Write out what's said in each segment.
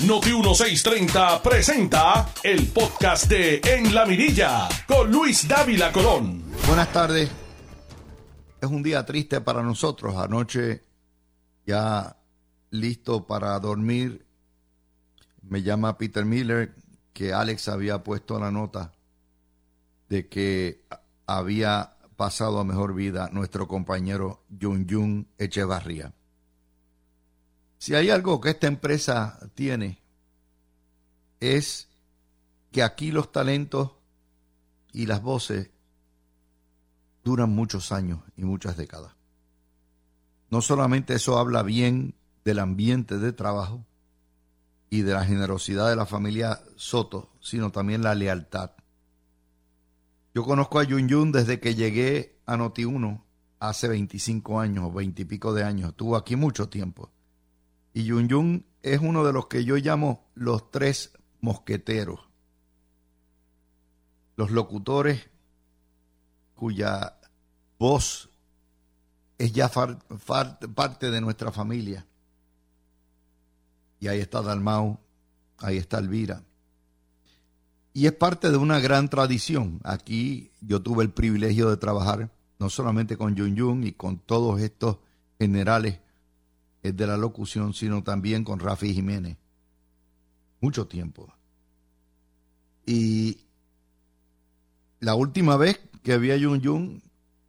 Noti 1630 presenta el podcast de En la Mirilla con Luis Dávila Colón. Buenas tardes. Es un día triste para nosotros. Anoche ya listo para dormir. Me llama Peter Miller que Alex había puesto la nota de que había pasado a mejor vida nuestro compañero Yun Yun Echevarría. Si hay algo que esta empresa tiene, es que aquí los talentos y las voces duran muchos años y muchas décadas. No solamente eso habla bien del ambiente de trabajo y de la generosidad de la familia Soto, sino también la lealtad. Yo conozco a Yun Yun desde que llegué a Noti1 hace 25 años o 20 y pico de años. Estuvo aquí mucho tiempo. Y Yun Yun es uno de los que yo llamo los tres mosqueteros. Los locutores cuya voz es ya parte de nuestra familia. Y ahí está Dalmau, ahí está Elvira. Y es parte de una gran tradición. Aquí yo tuve el privilegio de trabajar no solamente con Yun Yun y con todos estos generales de la locución, sino también con Rafi Jiménez. Mucho tiempo. Y la última vez que vi a Yun Yun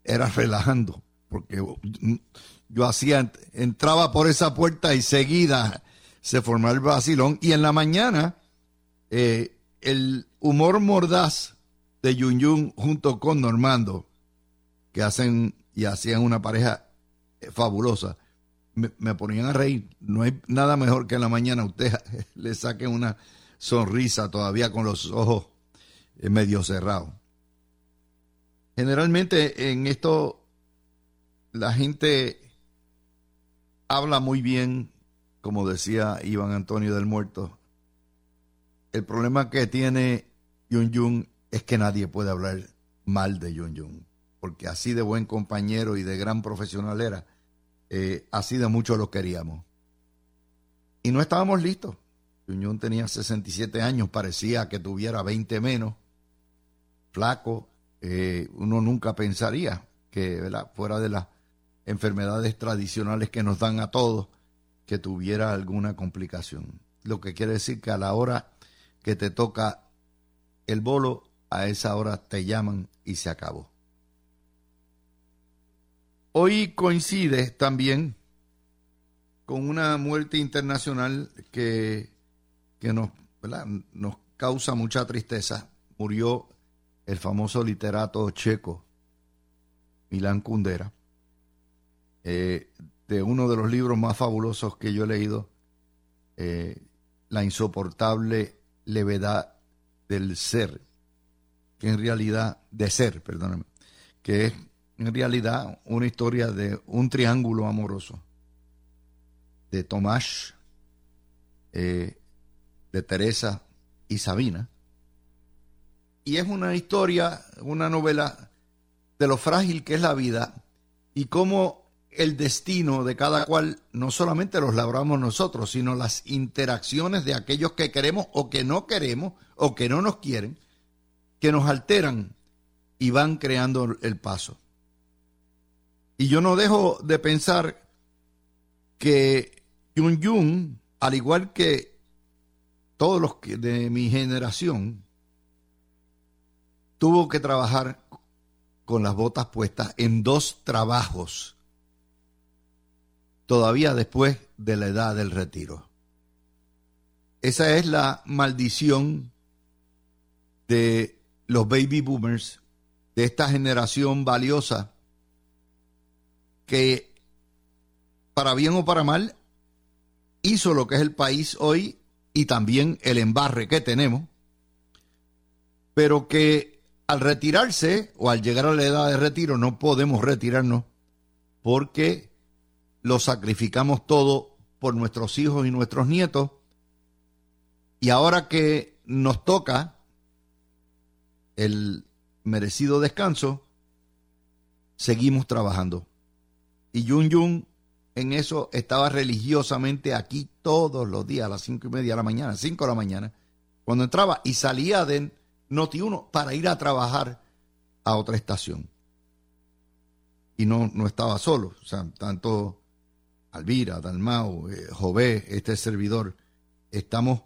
era relajando, porque yo hacía, entraba por esa puerta y seguida se formaba el vacilón. Y en la mañana, eh, el humor mordaz de Yun Yun junto con Normando, que hacen y hacían una pareja fabulosa me, ponían a reír. No hay nada mejor que en la mañana usted le saque una sonrisa todavía con los ojos eh, medio cerrados. Generalmente en esto la gente habla muy bien, como decía Iván Antonio del Muerto. El problema que tiene Yun Yun es que nadie puede hablar mal de Yun Yun, porque así de buen compañero y de gran profesional era eh, así de mucho lo queríamos. Y no estábamos listos. Yuñón tenía 67 años, parecía que tuviera 20 menos, flaco. Eh, uno nunca pensaría que fuera de las enfermedades tradicionales que nos dan a todos, que tuviera alguna complicación. Lo que quiere decir que a la hora que te toca el bolo, a esa hora te llaman y se acabó. Hoy coincide también con una muerte internacional que, nos, nos causa mucha tristeza. Murió el famoso literato checo Milán Kundera, eh, de uno de los libros más fabulosos que yo he leído, eh, La insoportable levedad del ser, que en realidad, de ser, perdóname, que es en realidad una historia de un triángulo amoroso de Tomás, eh, de Teresa y Sabina. Y es una historia, una novela de lo frágil que es la vida y cómo el destino de cada cual no solamente los labramos nosotros, sino las interacciones de aquellos que queremos o que no queremos o que no nos quieren, que nos alteran y van creando el paso. Y yo no dejo de pensar que Yun Yun, al igual que todos los de mi generación, tuvo que trabajar con las botas puestas en dos trabajos, todavía después de la edad del retiro. Esa es la maldición de los baby boomers, de esta generación valiosa que, para bien o para mal, hizo lo que es el país hoy y también el embarre que tenemos, pero que al retirarse o al llegar a la edad de retiro no podemos retirarnos porque lo sacrificamos todo por nuestros hijos y nuestros nietos y ahora que nos toca el merecido descanso, seguimos trabajando. Y Yun Yun en eso estaba religiosamente aquí todos los días a las cinco y media de la mañana, cinco de la mañana, cuando entraba y salía de Noti 1 para ir a trabajar a otra estación. Y no, no estaba solo, o sea, tanto Alvira, Dalmau, eh, Jové, este servidor, estamos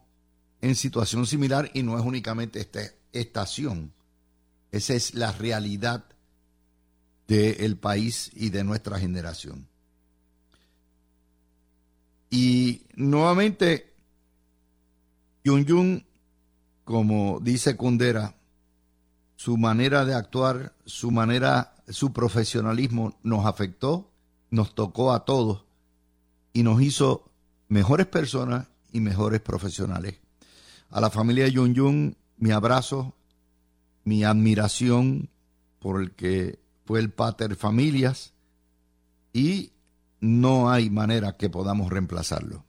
en situación similar y no es únicamente esta estación. Esa es la realidad del país y de nuestra generación. Y nuevamente, Yun Yun, como dice Kundera, su manera de actuar, su manera, su profesionalismo nos afectó, nos tocó a todos y nos hizo mejores personas y mejores profesionales. A la familia Yun Yun, mi abrazo, mi admiración por el que fue el pater familias y no hay manera que podamos reemplazarlo.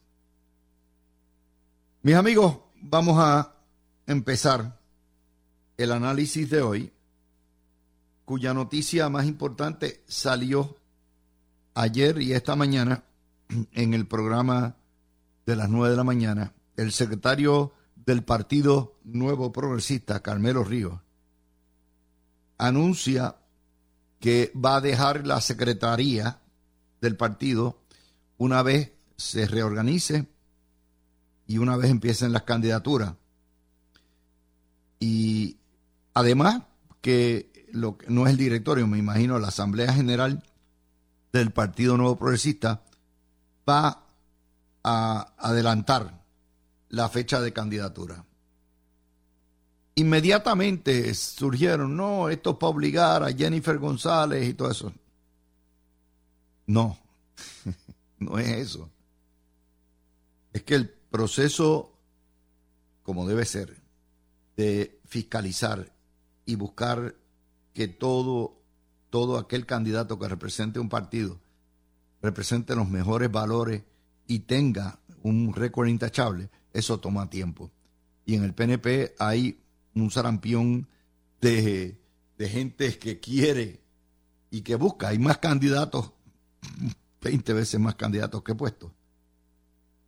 Mis amigos, vamos a empezar el análisis de hoy, cuya noticia más importante salió ayer y esta mañana en el programa de las nueve de la mañana. El secretario del Partido Nuevo Progresista, Carmelo Ríos, anuncia que va a dejar la secretaría del partido una vez se reorganice y una vez empiecen las candidaturas. Y además que lo que no es el directorio, me imagino la Asamblea General del Partido Nuevo Progresista va a adelantar la fecha de candidatura. Inmediatamente surgieron, no, esto es para obligar a Jennifer González y todo eso. No, no es eso. Es que el proceso, como debe ser, de fiscalizar y buscar que todo, todo aquel candidato que represente un partido represente los mejores valores y tenga un récord intachable, eso toma tiempo. Y en el PNP hay un sarampión de, de gente que quiere y que busca. Hay más candidatos 20 veces más candidatos que puestos,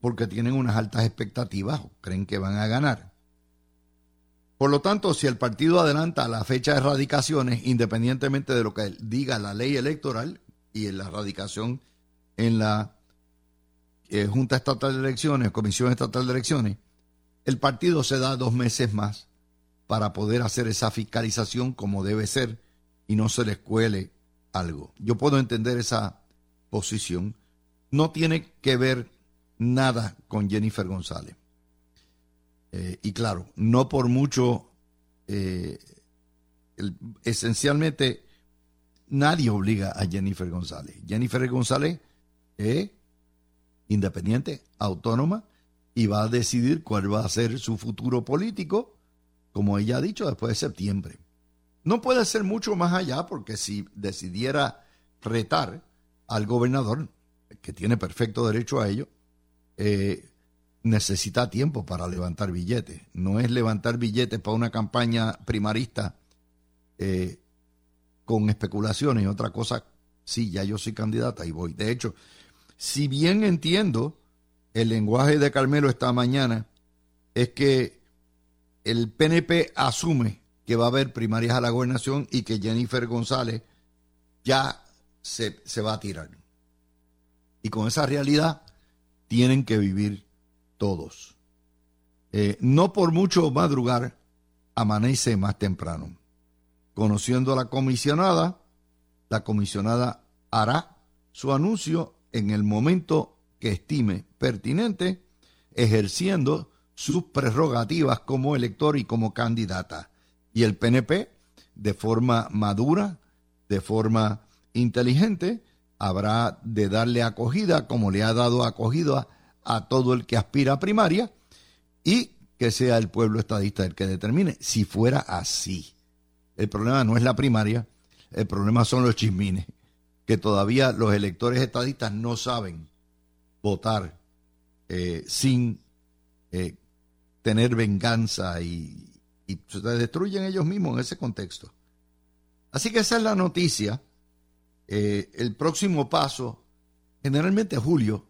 porque tienen unas altas expectativas o creen que van a ganar. Por lo tanto, si el partido adelanta la fecha de radicaciones, independientemente de lo que diga la ley electoral y en la radicación en la eh, Junta Estatal de Elecciones, Comisión Estatal de Elecciones, el partido se da dos meses más para poder hacer esa fiscalización como debe ser y no se les cuele algo. Yo puedo entender esa posición no tiene que ver nada con Jennifer González. Eh, y claro, no por mucho, eh, esencialmente nadie obliga a Jennifer González. Jennifer González es independiente, autónoma, y va a decidir cuál va a ser su futuro político, como ella ha dicho, después de septiembre. No puede ser mucho más allá, porque si decidiera retar, al gobernador, que tiene perfecto derecho a ello, eh, necesita tiempo para levantar billetes. No es levantar billetes para una campaña primarista eh, con especulaciones y otra cosa. Sí, ya yo soy candidata y voy. De hecho, si bien entiendo el lenguaje de Carmelo esta mañana, es que el PNP asume que va a haber primarias a la gobernación y que Jennifer González ya se, va a tirar. Y con esa realidad tienen que vivir todos. Eh, no por mucho madrugar, amanece más temprano. Conociendo a la comisionada, la comisionada hará su anuncio en el momento que estime pertinente, ejerciendo sus prerrogativas como elector y como candidata. Y el PNP, de forma madura, de forma inteligente habrá de darle acogida como le ha dado acogida a todo el que aspira a primaria y que sea el pueblo estadista el que determine si fuera así. El problema no es la primaria, el problema son los chismines, que todavía los electores estadistas no saben votar eh, sin eh, tener venganza y, se destruyen ellos mismos en ese contexto. Así que esa es la noticia eh, el próximo paso generalmente julio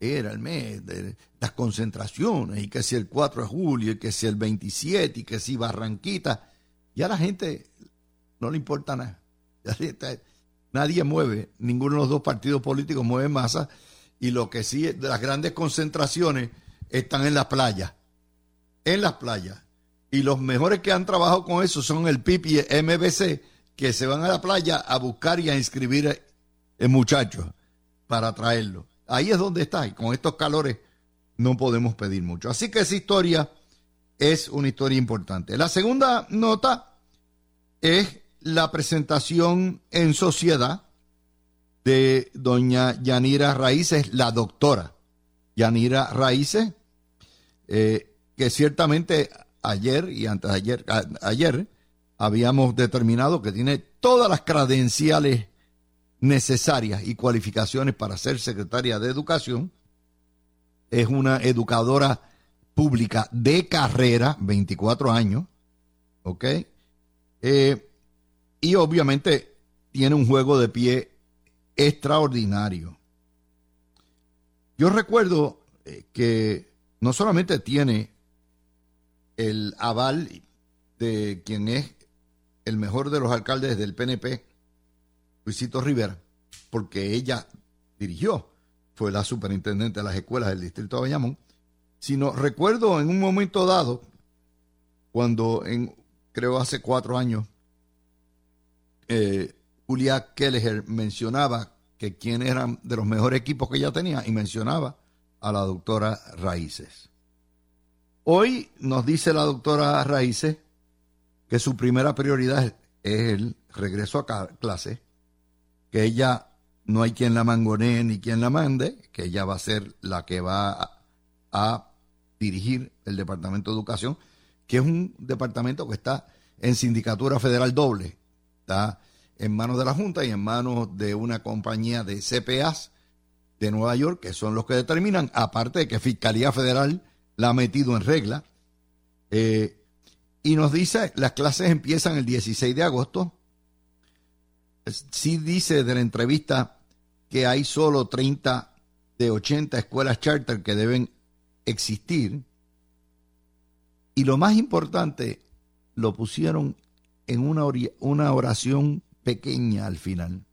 era el mes de las concentraciones, y que si el 4 de julio, y que si el 27, y que si Barranquita, ya la gente no le importa nada. nadie mueve, ninguno de los dos partidos políticos mueve masa, y lo que sí, las grandes concentraciones están en las playas, en las playas. Y los mejores que han trabajado con eso son el PIP y el MBC, que se van a la playa a buscar y a inscribir el muchacho para traerlo. Ahí es donde está, y con estos calores no podemos pedir mucho. Así que esa historia es una historia importante. La segunda nota es la presentación en sociedad de doña Yanira Raíces, la doctora Yanira Raíces, eh, que ciertamente ayer y antes de ayer, ayer habíamos determinado que tiene todas las credenciales necesarias y cualificaciones para ser secretaria de educación. Es una educadora pública de carrera, 24 años, ¿ok? Eh, y obviamente tiene un juego de pie extraordinario. Yo recuerdo eh, que no solamente tiene el aval de quien es el mejor de los alcaldes del PNP, Luisito Rivera, porque ella dirigió, fue la superintendente de las escuelas del distrito de Bayamón, sino recuerdo en un momento dado, cuando en, creo hace cuatro años, eh, Julia Kelleher mencionaba que quién eran de los mejores equipos que ella tenía y mencionaba a la doctora Raíces. Hoy nos dice la doctora Raíces que su primera prioridad es el regreso a clase, que ella no hay quien la mangonee ni quien la mande, que ella va a ser la que va a, dirigir el Departamento de Educación, que es un departamento que está en sindicatura federal doble, está en manos de la Junta y en manos de una compañía de CPAs de Nueva York, que son los que determinan, aparte de que Fiscalía Federal la ha metido en regla. Eh, y nos dice, las clases empiezan el 16 de agosto. Sí dice de la entrevista que hay solo 30 de 80 escuelas charter que deben existir. Y lo más importante, lo pusieron en una, una oración pequeña al final.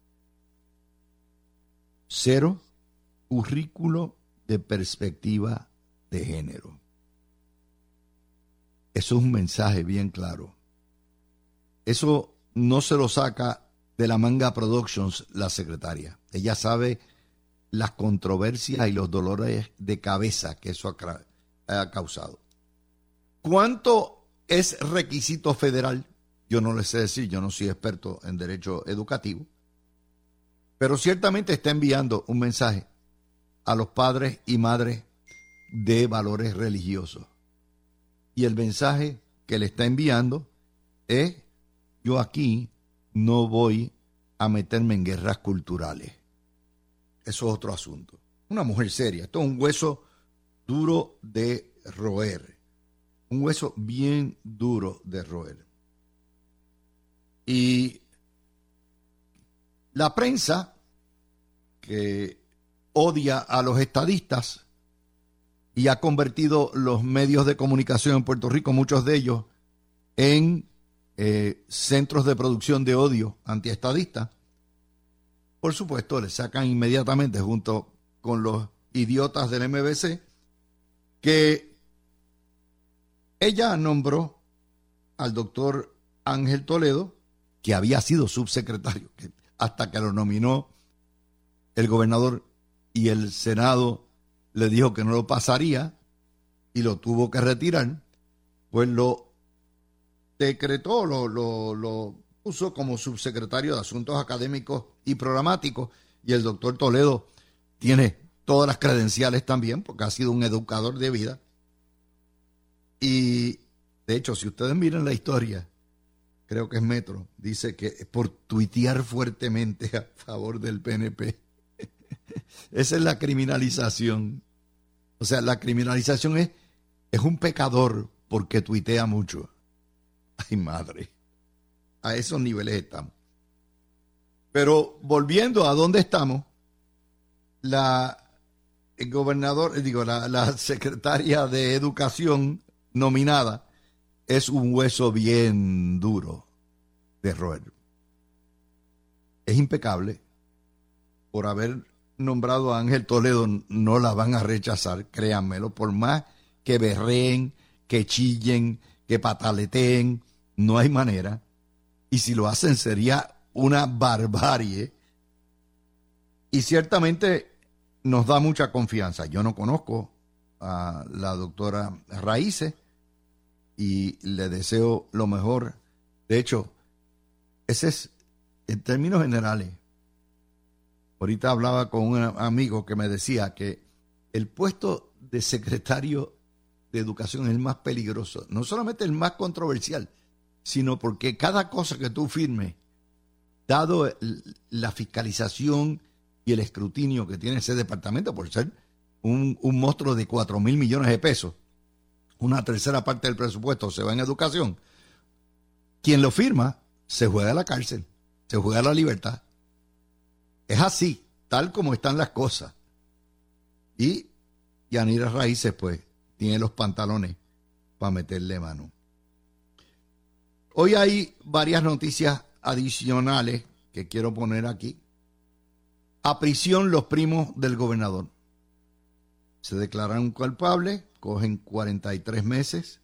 Cero currículo de perspectiva de género. Eso es un mensaje bien claro. Eso no se lo saca de la Manga Productions la secretaria. Ella sabe las controversias y los dolores de cabeza que eso ha, causado. ¿Cuánto es requisito federal? Yo no le sé decir, yo no soy experto en derecho educativo, pero ciertamente está enviando un mensaje a los padres y madres de valores religiosos. Y el mensaje que le está enviando es, yo aquí no voy a meterme en guerras culturales. Eso es otro asunto. Una mujer seria, esto es un hueso duro de roer, un hueso bien duro de roer. Y la prensa, que odia a los estadistas y ha convertido los medios de comunicación en Puerto Rico, muchos de ellos, en eh, centros de producción de odio antiestadista. Por supuesto, le sacan inmediatamente junto con los idiotas del MBC que ella nombró al doctor Ángel Toledo, que había sido subsecretario, hasta que lo nominó el gobernador y el Senado le dijo que no lo pasaría y lo tuvo que retirar, pues lo decretó, lo, lo, puso como subsecretario de Asuntos Académicos y Programáticos y el doctor Toledo tiene todas las credenciales también porque ha sido un educador de vida. Y de hecho, si ustedes miran la historia, creo que es Metro, dice que por tuitear fuertemente a favor del PNP esa es la criminalización. O sea, la criminalización es, es un pecador porque tuitea mucho. Ay, madre. A esos niveles estamos. Pero volviendo a dónde estamos, la el gobernador, digo, la, la secretaria de Educación nominada es un hueso bien duro de roer. Es impecable. Por haber nombrado a Ángel Toledo, no la van a rechazar, créanmelo, por más que berreen, que chillen, que pataleteen, no hay manera. Y si lo hacen sería una barbarie. Y ciertamente nos da mucha confianza. Yo no conozco a la doctora Raíces y le deseo lo mejor. De hecho, ese es, en términos generales, ahorita hablaba con un amigo que me decía que el puesto de secretario de educación es el más peligroso, no solamente el más controversial, sino porque cada cosa que tú firmes, dado la fiscalización y el escrutinio que tiene ese departamento por ser un, monstruo de 4 mil millones de pesos, una tercera parte del presupuesto se va en educación, quien lo firma se juega a la cárcel, se juega a la libertad. Es así, tal como están las cosas. Y Yanira Raíces, pues, tiene los pantalones para meterle mano. Hoy hay varias noticias adicionales que quiero poner aquí. A prisión los primos del gobernador. Se declararon culpables cogen 43 meses,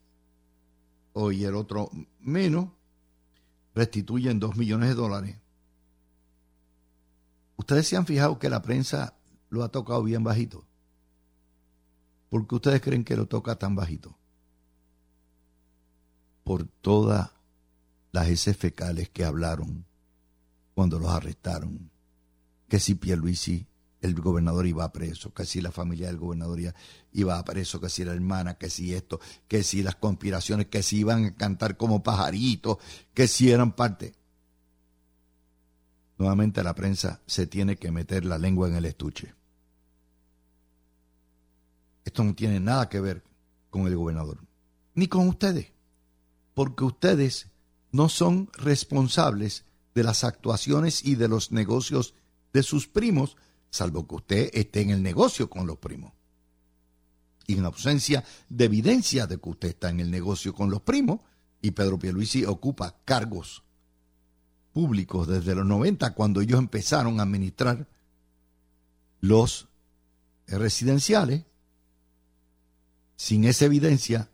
hoy el otro menos, restituyen 2 millones de dólares. Ustedes se han fijado que la prensa lo ha tocado bien bajito. ¿Por qué ustedes creen que lo toca tan bajito? Por todas las heces fecales que hablaron cuando los arrestaron. Que si Pierluisi el gobernador iba a preso, que si la familia del gobernador iba a preso, que si la hermana, que si esto, que si las conspiraciones, que si iban a cantar como pajaritos, que si eran parte. Nuevamente la prensa se tiene que meter la lengua en el estuche. Esto no tiene nada que ver con el gobernador, ni con ustedes, porque ustedes no son responsables de las actuaciones y de los negocios de sus primos, salvo que usted esté en el negocio con los primos. Y en ausencia de evidencia de que usted está en el negocio con los primos, y Pedro Pierluisi ocupa cargos públicos desde los 90, cuando ellos empezaron a administrar los residenciales, sin esa evidencia,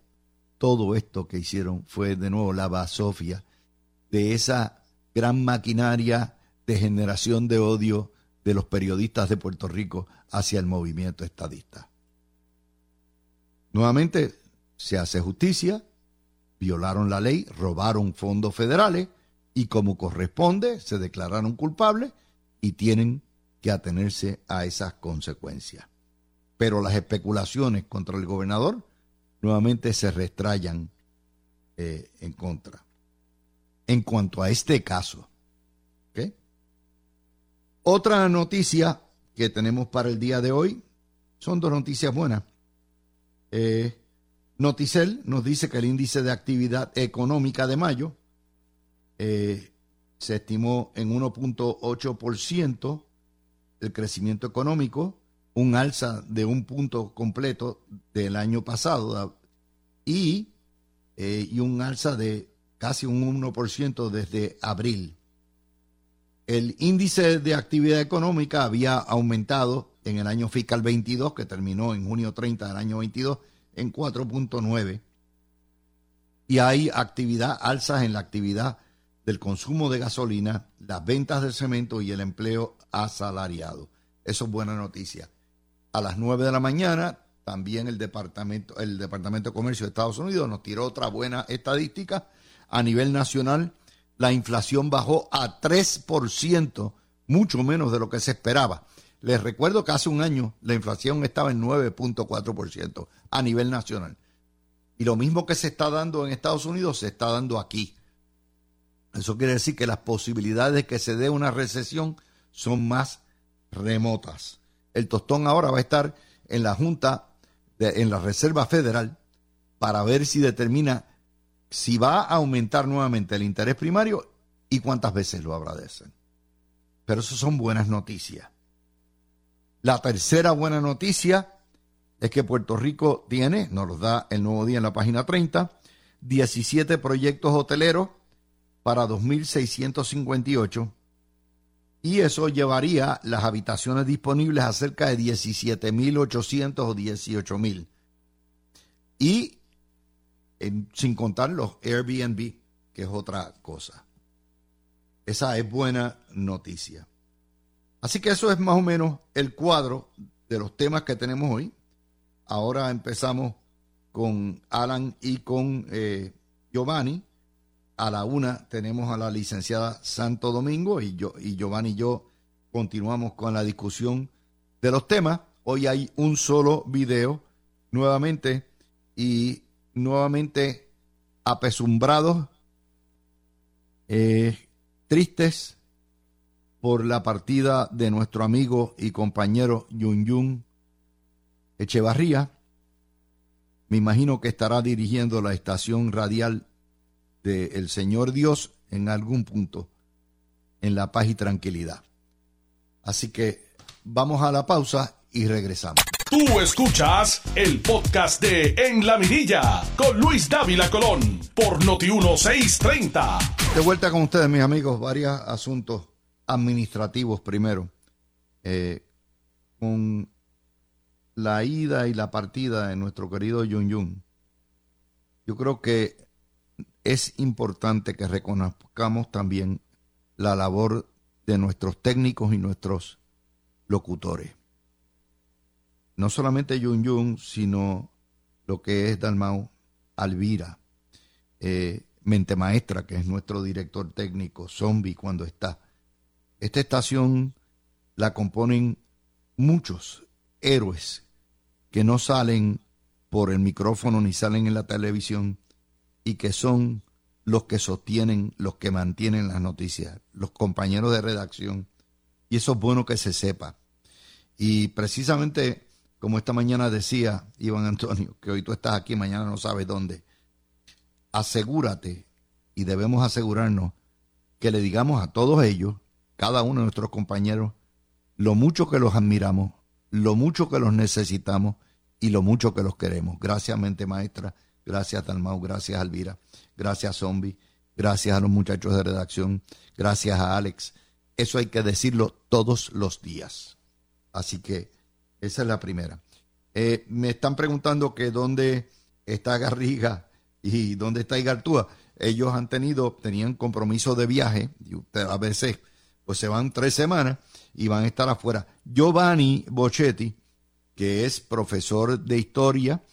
todo esto que hicieron fue de nuevo la basofia de esa gran maquinaria de generación de odio de los periodistas de Puerto Rico hacia el movimiento estadista. Nuevamente se hace justicia, violaron la ley, robaron fondos federales y como corresponde se declararon culpables y tienen que atenerse a esas consecuencias. Pero las especulaciones contra el gobernador nuevamente se restrayan eh, en contra. En cuanto a este caso, otra noticia que tenemos para el día de hoy son dos noticias buenas. Eh, Noticel nos dice que el índice de actividad económica de mayo eh, se estimó en 1.8% el crecimiento económico, un alza de un punto completo del año pasado y, eh, y un alza de casi un 1% desde abril. El índice de actividad económica había aumentado en el año fiscal 22, que terminó en junio 30 del año 22, en 4.9. Y hay actividad, alzas en la actividad del consumo de gasolina, las ventas del cemento y el empleo asalariado. Eso es buena noticia. A las 9 de la mañana, también el Departamento, el Departamento de Comercio de Estados Unidos nos tiró otra buena estadística a nivel nacional la inflación bajó a 3%, mucho menos de lo que se esperaba. Les recuerdo que hace un año la inflación estaba en 9.4% a nivel nacional. Y lo mismo que se está dando en Estados Unidos se está dando aquí. Eso quiere decir que las posibilidades de que se dé una recesión son más remotas. El tostón ahora va a estar en la Junta, en la Reserva Federal, para ver si determina si va a aumentar nuevamente el interés primario y cuántas veces lo habrá de hacer. Pero eso son buenas noticias. La tercera buena noticia es que Puerto Rico tiene, nos lo da el nuevo día en la página 30, 17 proyectos hoteleros para 2.658 y eso llevaría las habitaciones disponibles a cerca de 17.800 o 18.000. Y sin contar los Airbnb, que es otra cosa. Esa es buena noticia. Así que eso es más o menos el cuadro de los temas que tenemos hoy. Ahora empezamos con Alan y con eh, Giovanni. A la una tenemos a la licenciada Santo Domingo y, yo, y Giovanni y yo continuamos con la discusión de los temas. Hoy hay un solo video nuevamente y nuevamente apesumbrados, eh, tristes por la partida de nuestro amigo y compañero Yun Yun Echevarría. Me imagino que estará dirigiendo la estación radial de El Señor Dios en algún punto en la paz y tranquilidad. Así que vamos a la pausa y regresamos. Tú escuchas el podcast de En la Mirilla con Luis Dávila Colón por Noti 1630. De vuelta con ustedes, mis amigos, varios asuntos administrativos primero. Eh, con la ida y la partida de nuestro querido Yun Yun, yo creo que es importante que reconozcamos también la labor de nuestros técnicos y nuestros locutores no solamente Yun Yun, sino lo que es Dalmau Alvira, eh, Mente Maestra, que es nuestro director técnico, Zombie cuando está. Esta estación la componen muchos héroes que no salen por el micrófono ni salen en la televisión y que son los que sostienen, los que mantienen las noticias, los compañeros de redacción. Y eso es bueno que se sepa. Y precisamente como esta mañana decía Iván Antonio, que hoy tú estás aquí, mañana no sabes dónde, asegúrate y debemos asegurarnos que le digamos a todos ellos, cada uno de nuestros compañeros, lo mucho que los admiramos, lo mucho que los necesitamos y lo mucho que los queremos. Gracias, mente maestra. Gracias, Talmau. Gracias, Alvira. Gracias, Zombie. Gracias a los muchachos de redacción. Gracias a Alex. Eso hay que decirlo todos los días. Así que esa es la primera. Eh, me están preguntando que dónde está Garriga y dónde está Igartúa. Ellos han tenido, tenían compromiso de viaje, y usted, a veces pues se van tres semanas y van a estar afuera. Giovanni Bochetti, que es profesor de historia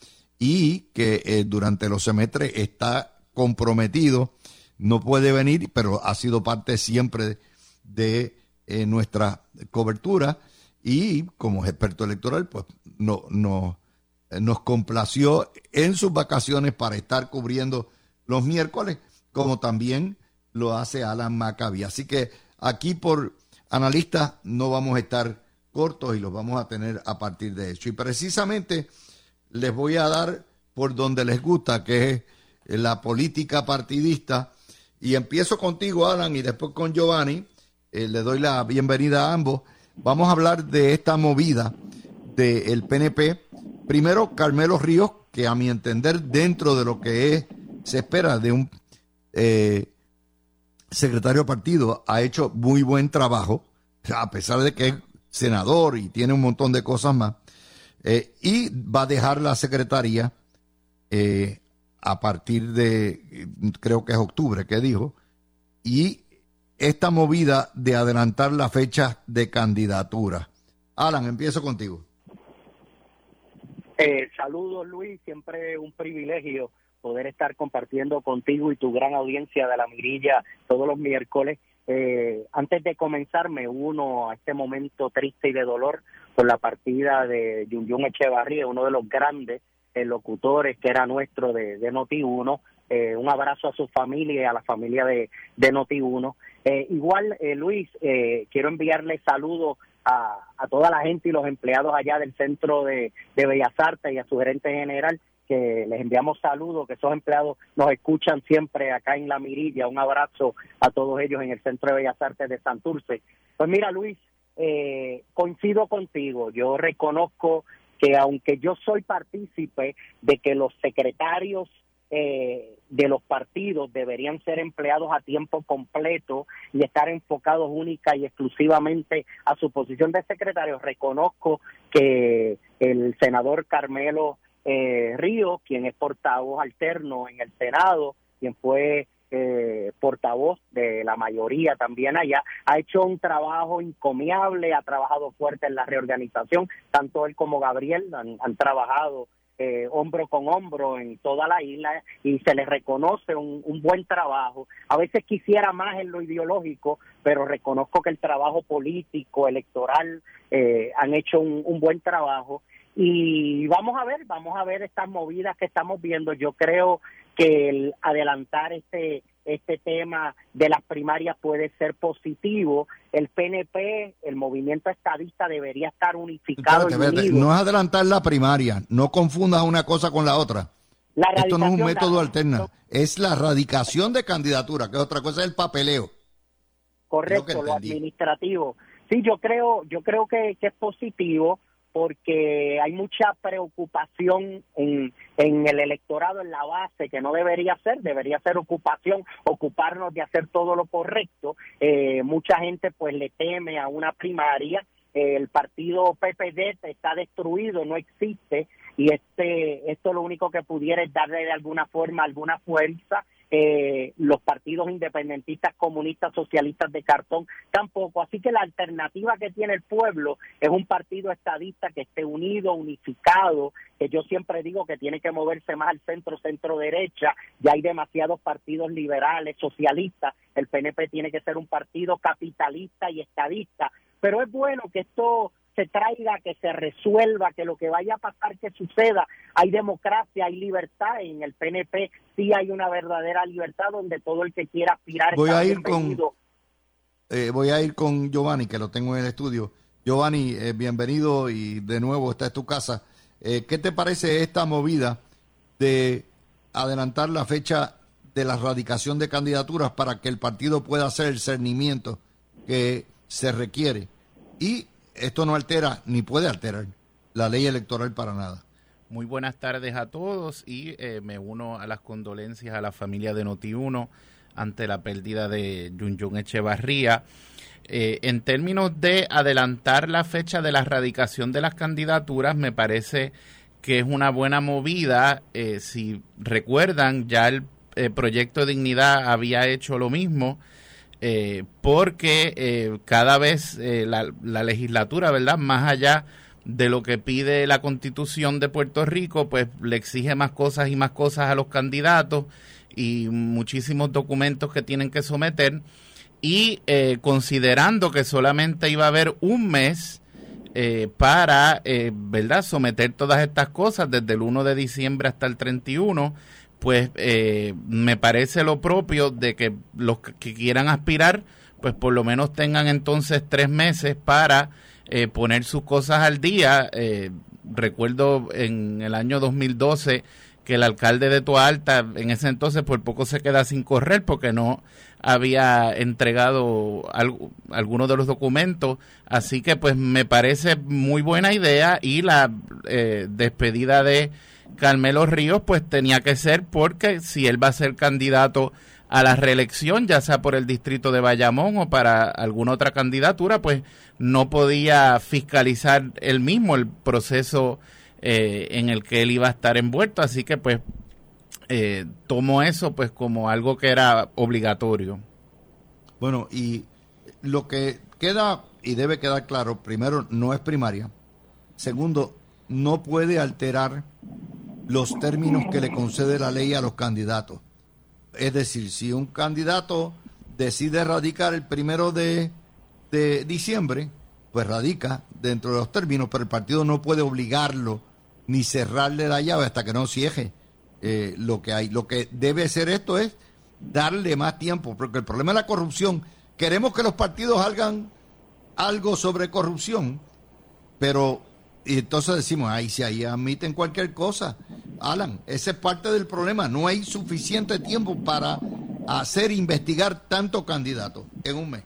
y que eh, durante los semestres está comprometido, no puede venir, pero ha sido parte siempre de, eh, nuestra cobertura y como experto electoral, pues no, no, nos complació en sus vacaciones para estar cubriendo los miércoles, como también lo hace Alan Maccabi. Así que aquí por analistas no vamos a estar cortos y los vamos a tener a partir de eso. Y precisamente les voy a dar por donde les gusta, que es la política partidista. Y empiezo contigo, Alan, y después con Giovanni. Eh, le doy la bienvenida a ambos. Vamos a hablar de esta movida del PNP. Primero, Carmelo Ríos, que a mi entender, dentro de lo que es, se espera de un eh, secretario de partido, ha hecho muy buen trabajo, a pesar de que es senador y tiene un montón de cosas más. Eh, y va a dejar la secretaría eh, a partir de, creo que es octubre, que dijo, y esta movida de adelantar la fecha de candidatura. Alan, empiezo contigo. Eh, saludos Luis, siempre un privilegio poder estar compartiendo contigo y tu gran audiencia de la mirilla todos los miércoles. Eh, antes de comenzar me uno a este momento triste y de dolor por la partida de Yun Yun Echevarría, uno de los grandes locutores que era nuestro de, de Noti1. Eh, un abrazo a su familia y a la familia de, de Noti1. Eh, igual, eh, Luis, eh, quiero enviarle saludos a, a, toda la gente y los empleados allá del Centro de, de Bellas Artes y a su gerente general, que les enviamos saludos, que esos empleados nos escuchan siempre acá en La Mirilla. Un abrazo a todos ellos en el Centro de Bellas Artes de Santurce. Pues mira, Luis, eh, coincido contigo. Yo reconozco que aunque yo soy partícipe de que los secretarios eh, de los partidos deberían ser empleados a tiempo completo y estar enfocados única y exclusivamente a su posición de secretario. Reconozco que el senador Carmelo eh, Río, quien es portavoz alterno en el Senado, quien fue eh, portavoz de la mayoría también allá, ha hecho un trabajo encomiable, ha trabajado fuerte en la reorganización, tanto él como Gabriel han trabajado eh, hombro con hombro en toda la isla y se les reconoce un, buen trabajo. A veces quisiera más en lo ideológico, pero reconozco que el trabajo político, electoral, eh, han hecho un, un buen trabajo. Y vamos a ver, vamos a ver estas movidas que estamos viendo. Yo creo que el adelantar este este tema de las primarias puede ser positivo. El PNP, el movimiento estadista, debería estar unificado. no es adelantar la primaria, no confundas una cosa con la otra. Esto no es un método alterno, es la radicación de candidatura, que es otra cosa, es el papeleo. Correcto, lo administrativo. Sí, yo creo, yo creo que, que es positivo porque hay mucha preocupación en, en el electorado, en la base, que no debería ser, debería ser ocupación, ocuparnos de hacer todo lo correcto. Eh, mucha gente pues le teme a una primaria, el partido PPD está destruido, no existe, y este esto lo único que pudiera es darle de alguna forma alguna fuerza eh, los partidos independentistas, comunistas, socialistas de cartón, tampoco. Así que la alternativa que tiene el pueblo es un partido estadista que esté unido, unificado, que yo siempre digo que tiene que moverse más al centro, centro derecha, ya hay demasiados partidos liberales, socialistas, el PNP tiene que ser un partido capitalista y estadista, pero es bueno que esto se traiga, que se resuelva, que lo que vaya a pasar, que suceda. Hay democracia, hay libertad. En el PNP sí hay una verdadera libertad donde todo el que quiera aspirar voy a ir con eh, Voy a ir con Giovanni, que lo tengo en el estudio. Giovanni, eh, bienvenido y de nuevo esta es tu casa. Eh, ¿Qué te parece esta movida de adelantar la fecha de la radicación de candidaturas para que el partido pueda hacer el cernimiento que se requiere? Y esto no altera ni puede alterar la ley electoral para nada. Muy buenas tardes a todos y eh, me uno a las condolencias a la familia de Noti1 ante la pérdida de Yun Echevarría. Eh, en términos de adelantar la fecha de la erradicación de las candidaturas, me parece que es una buena movida. Eh, si recuerdan, ya el proyecto de dignidad había hecho lo mismo eh, porque eh, cada vez eh, la, legislatura, ¿verdad? Más allá de lo que pide la constitución de Puerto Rico, pues le exige más cosas y más cosas a los candidatos y muchísimos documentos que tienen que someter. Y considerando que solamente iba a haber un mes para, ¿verdad?, someter todas estas cosas desde el 1 de diciembre hasta el 31, pues eh, me parece lo propio de que los que quieran aspirar, pues por lo menos tengan entonces tres meses para eh, poner sus cosas al día. Eh, recuerdo en el año 2012 que el alcalde de Toalta en ese entonces por poco se queda sin correr porque no había entregado algunos de los documentos. Así que pues me parece muy buena idea y la despedida de Carmelo Ríos pues tenía que ser porque si él va a ser candidato a la reelección, ya sea por el distrito de Bayamón o para alguna otra candidatura, pues no podía fiscalizar él mismo el proceso eh, en el que él iba a estar envuelto, así que pues eh, tomó eso pues como algo que era obligatorio. Bueno, y lo que queda y debe quedar claro, primero, no es primaria. Segundo, no puede alterar los términos que le concede la ley a los candidatos. Es decir, si un candidato decide radicar el primero de, diciembre, pues radica dentro de los términos, pero el partido no puede obligarlo ni cerrarle la llave hasta que no cierre eh, lo que hay. Lo que debe ser esto es darle más tiempo, porque el problema es la corrupción. Queremos que los partidos hagan algo sobre corrupción, pero y entonces decimos, ahí si ahí admiten cualquier cosa. Alan, ese es parte del problema. No hay suficiente tiempo para hacer investigar tantos candidatos en un mes.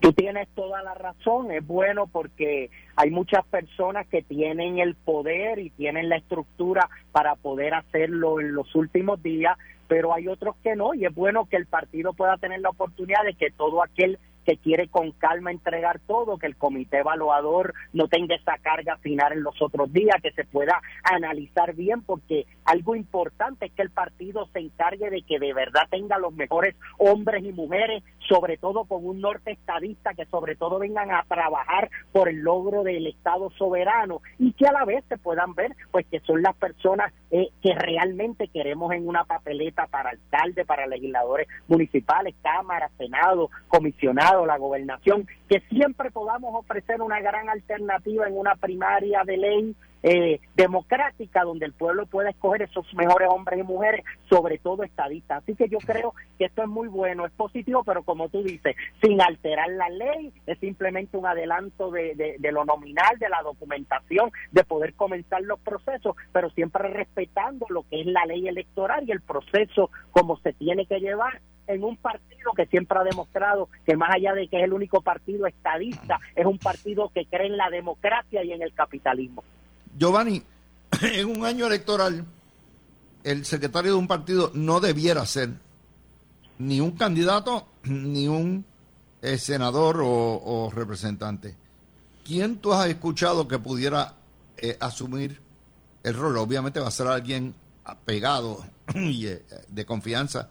Tú tienes toda la razón, es bueno porque hay muchas personas que tienen el poder y tienen la estructura para poder hacerlo en los últimos días, pero hay otros que no y es bueno que el partido pueda tener la oportunidad de que todo aquel que quiere con calma entregar todo, que el comité evaluador no tenga esa carga final en los otros días, que se pueda analizar bien, porque algo importante es que el partido se encargue de que de verdad tenga los mejores hombres y mujeres, sobre todo con un norte estadista, que sobre todo vengan a trabajar por el logro del Estado soberano y que a la vez se puedan ver, pues que son las personas eh, que realmente queremos en una papeleta para alcalde, para legisladores municipales, cámara, senado, comisionados la gobernación, que siempre podamos ofrecer una gran alternativa en una primaria de ley eh, democrática donde el pueblo pueda escoger esos mejores hombres y mujeres, sobre todo estadistas. Así que yo creo que esto es muy bueno, es positivo, pero como tú dices, sin alterar la ley, es simplemente un adelanto de, de lo nominal, de la documentación, de poder comenzar los procesos, pero siempre respetando lo que es la ley electoral y el proceso como se tiene que llevar en un partido que siempre ha demostrado que más allá de que es el único partido estadista, es un partido que cree en la democracia y en el capitalismo. Giovanni, en un año electoral, el secretario de un partido no debiera ser ni un candidato ni un eh, senador o, representante. ¿Quién tú has escuchado que pudiera eh, asumir el rol? Obviamente va a ser alguien apegado y eh, de confianza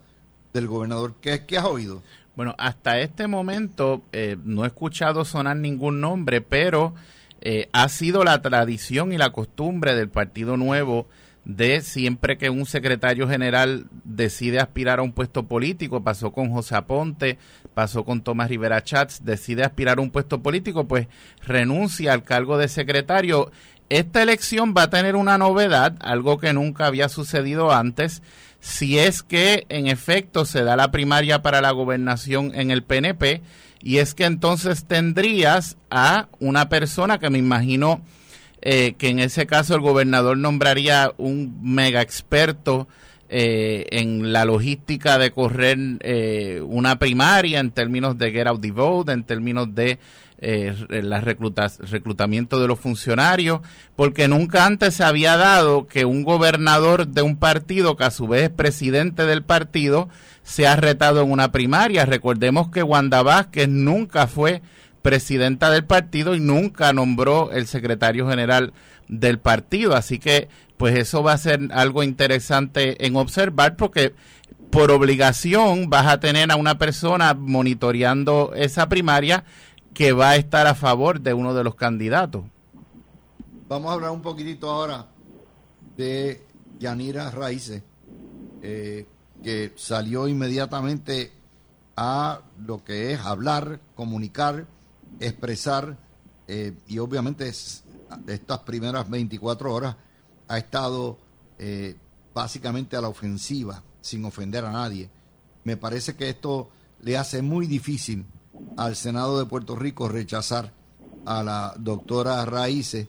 del gobernador. ¿Qué, qué has oído? Bueno, hasta este momento no he escuchado sonar ningún nombre, pero eh, ha sido la tradición y la costumbre del Partido Nuevo de siempre que un secretario general decide aspirar a un puesto político, pasó con José Aponte, pasó con Tomás Rivera Chats, decide aspirar a un puesto político, pues renuncia al cargo de secretario. Esta elección va a tener una novedad, algo que nunca había sucedido antes, si es que en efecto se da la primaria para la gobernación en el PNP, y es que entonces tendrías a una persona que me imagino eh, que en ese caso el gobernador nombraría un mega experto eh, en la logística de correr eh, una primaria en términos de get out the vote, en términos de eh, la reclutamiento de los funcionarios, porque nunca antes se había dado que un gobernador de un partido, que a su vez es presidente del partido, se ha retado en una primaria. Recordemos que Wanda Vázquez nunca fue presidenta del partido y nunca nombró el secretario general del partido. Así que, pues eso va a ser algo interesante en observar porque por obligación vas a tener a una persona monitoreando esa primaria que va a estar a favor de uno de los candidatos. Vamos a hablar un poquitito ahora de Yanira Raíces, eh, que salió inmediatamente a lo que es hablar, comunicar, expresar, eh, y obviamente estas primeras 24 horas ha estado eh, básicamente a la ofensiva, sin ofender a nadie. Me parece que esto le hace muy difícil al Senado de Puerto Rico rechazar a la doctora Raíces,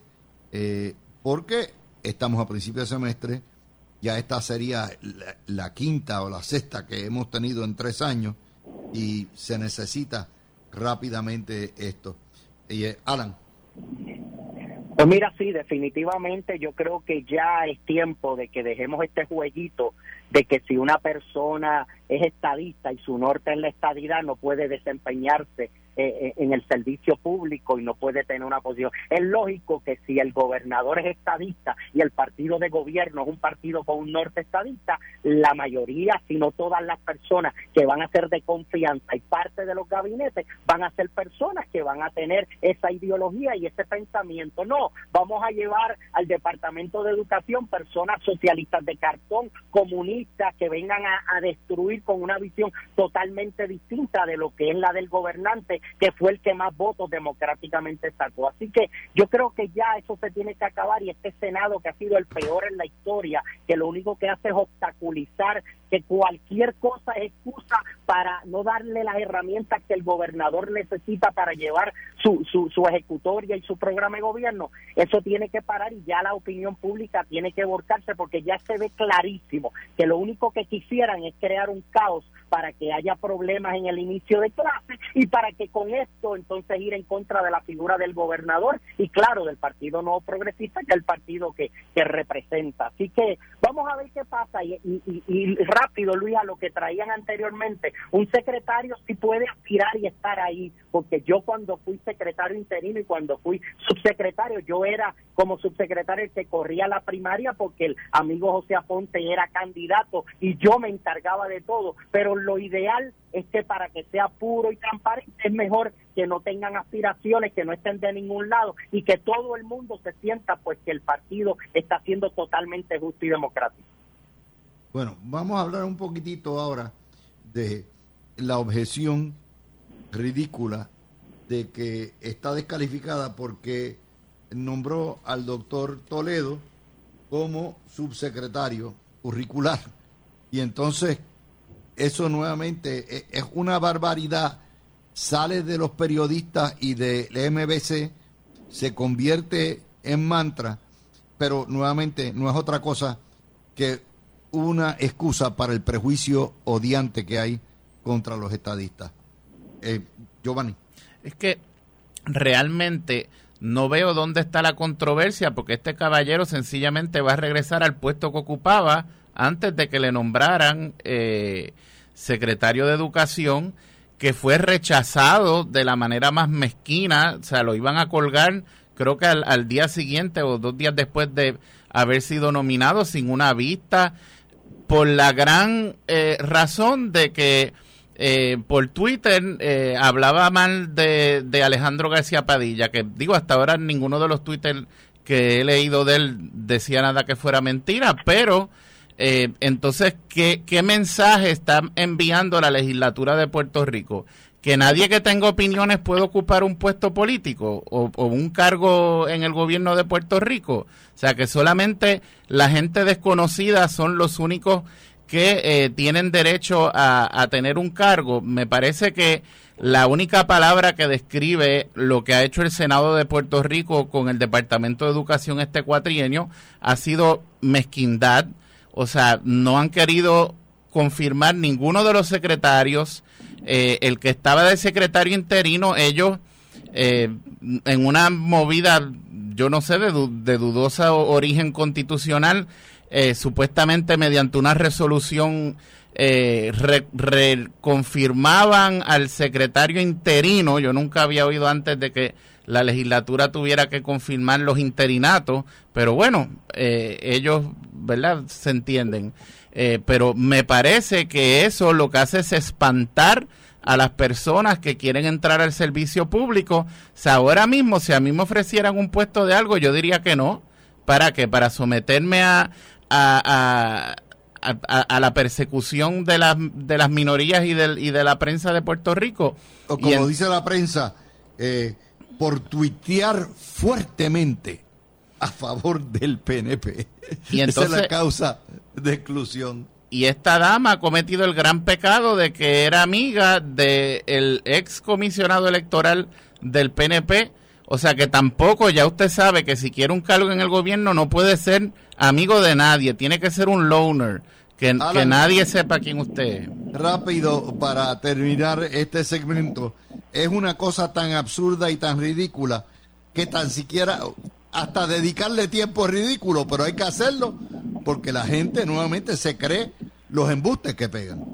eh, porque estamos a principio de semestre, ya esta sería la, quinta o la sexta que hemos tenido en tres años y se necesita rápidamente esto. Eh, Alan. Pues mira, sí, definitivamente yo creo que ya es tiempo de que dejemos este jueguito de que si una persona es estadista y su norte es la estadidad, no puede desempeñarse eh, eh, en el servicio público y no puede tener una posición. Es lógico que si el gobernador es estadista y el partido de gobierno es un partido con un norte estadista, la mayoría, si no todas las personas que van a ser de confianza y parte de los gabinetes, van a ser personas que van a tener esa ideología y ese pensamiento. No, vamos a llevar al Departamento de Educación personas socialistas de cartón, comunistas, que vengan a destruir con una visión totalmente distinta de lo que es la del gobernante que fue el que más votos democráticamente sacó. Así que yo creo que ya eso se tiene que acabar y este Senado que ha sido el peor en la historia, que lo único que hace es obstaculizar que cualquier cosa es excusa para no darle las herramientas que el gobernador necesita para llevar su, su, ejecutoria y su programa de gobierno, eso tiene que parar y ya la opinión pública tiene que volcarse porque ya se ve clarísimo que lo único que quisieran es crear un caos para que haya problemas en el inicio de clase y para que con esto, entonces ir en contra de la figura del gobernador y claro, del Partido No Progresista, que es el partido que, que representa. Así que vamos a ver qué pasa y, y, rápido, Luis, a lo que traían anteriormente. Un secretario sí puede aspirar y estar ahí, porque yo cuando fui secretario interino y cuando fui subsecretario, yo era como subsecretario el que corría la primaria porque el amigo José Aponte era candidato y yo me encargaba de todo, pero lo ideal es que para que sea puro y transparente es mejor que no tengan aspiraciones, que no estén de ningún lado y que todo el mundo se sienta pues que el partido está siendo totalmente justo y democrático. Bueno, vamos a hablar un poquitito ahora de la objeción ridícula de que está descalificada porque nombró al doctor Toledo como subsecretario curricular. Y entonces eso nuevamente e, es una barbaridad, sale de los periodistas y del MBC, se convierte en mantra, pero nuevamente no es otra cosa que una excusa para el prejuicio odiante que hay contra los estadistas. Eh, Giovanni. Es que realmente no veo dónde está la controversia, porque este caballero sencillamente va a regresar al puesto que ocupaba antes de que le nombraran eh, secretario de Educación, que fue rechazado de la manera más mezquina, o sea, lo iban a colgar creo que al, día siguiente o dos días después de haber sido nominado sin una vista, por la gran eh, razón de que eh, por Twitter eh, hablaba mal de, Alejandro García Padilla, que digo, hasta ahora ninguno de los Twitter que he leído de él decía nada que fuera mentira, pero eh, entonces, ¿qué, ¿qué mensaje está enviando la legislatura de Puerto Rico? Que nadie que tenga opiniones puede ocupar un puesto político o, un cargo en el gobierno de Puerto Rico. O sea, que solamente la gente desconocida son los únicos que eh, tienen derecho a, a, tener un cargo. Me parece que la única palabra que describe lo que ha hecho el Senado de Puerto Rico con el Departamento de Educación este cuatrienio ha sido mezquindad, o sea, no han querido confirmar ninguno de los secretarios. Eh, el que estaba de secretario interino, ellos eh, en una movida, yo no sé, de, de dudosa origen constitucional, eh, supuestamente mediante una resolución reconfirmaban al secretario interino. Yo nunca había oído antes de que la legislatura tuviera que confirmar los interinatos, pero bueno, eh, ellos, ¿verdad? Se entienden. Eh, pero me parece que eso lo que hace es espantar a las personas que quieren entrar al servicio público. O sea, ahora mismo, si a mí me ofrecieran un puesto de algo, yo diría que no. ¿Para qué? Para someterme a, a, a, la persecución de, las de las minorías y de, y de la prensa de Puerto Rico. O como dice la prensa, eh, por tuitear fuertemente a favor del PNP. Y Esa es la causa de exclusión. Y esta dama ha cometido el gran pecado de que era amiga del ex comisionado electoral del PNP. O sea que tampoco, ya usted sabe que si quiere un cargo en el gobierno no puede ser amigo de nadie, tiene que ser un loner. Que, que, nadie sepa quién usted es. Rápido, para terminar este segmento, es una cosa tan absurda y tan ridícula que tan siquiera, hasta dedicarle tiempo es ridículo, pero hay que hacerlo porque la gente nuevamente se cree los embustes que pegan.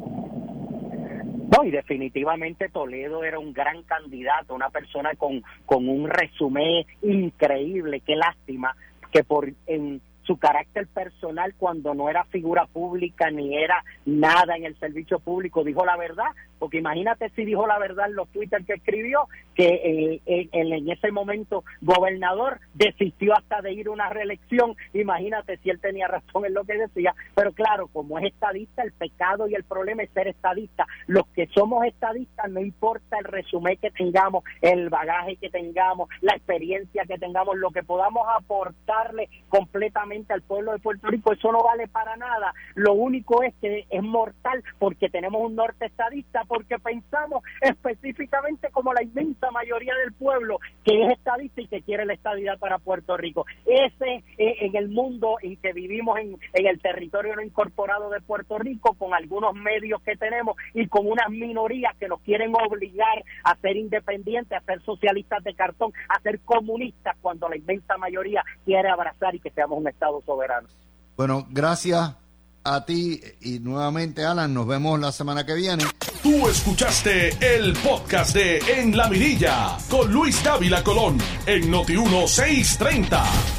No, y definitivamente Toledo era un gran candidato, una persona con, con un resumen increíble. Qué lástima que por en su carácter personal cuando no era figura pública ni era nada en el servicio público, dijo la verdad, porque imagínate si dijo la verdad en los Twitter que escribió, que eh, en, ese momento gobernador desistió hasta de ir a una reelección, imagínate si él tenía razón en lo que decía, pero claro, como es estadista, el pecado y el problema es ser estadista. Los que somos estadistas, no importa el resumen que tengamos, el bagaje que tengamos, la experiencia que tengamos, lo que podamos aportarle completamente al pueblo de Puerto Rico, eso no vale para nada. Lo único es que es mortal porque tenemos un norte estadista, porque pensamos específicamente como la inmensa mayoría del pueblo que es estadista y que quiere la estadidad para Puerto Rico. Ese eh, en el mundo en que vivimos en, en el territorio no incorporado de Puerto Rico, con algunos medios que tenemos y con unas minorías que nos quieren obligar a ser independientes, a ser socialistas de cartón, a ser comunistas cuando la inmensa mayoría quiere abrazar y que seamos un Estado soberano. Bueno, gracias a ti y nuevamente Alan, nos vemos la semana que viene. Tú escuchaste el podcast de En la Mirilla con Luis Dávila Colón en Noti 1630.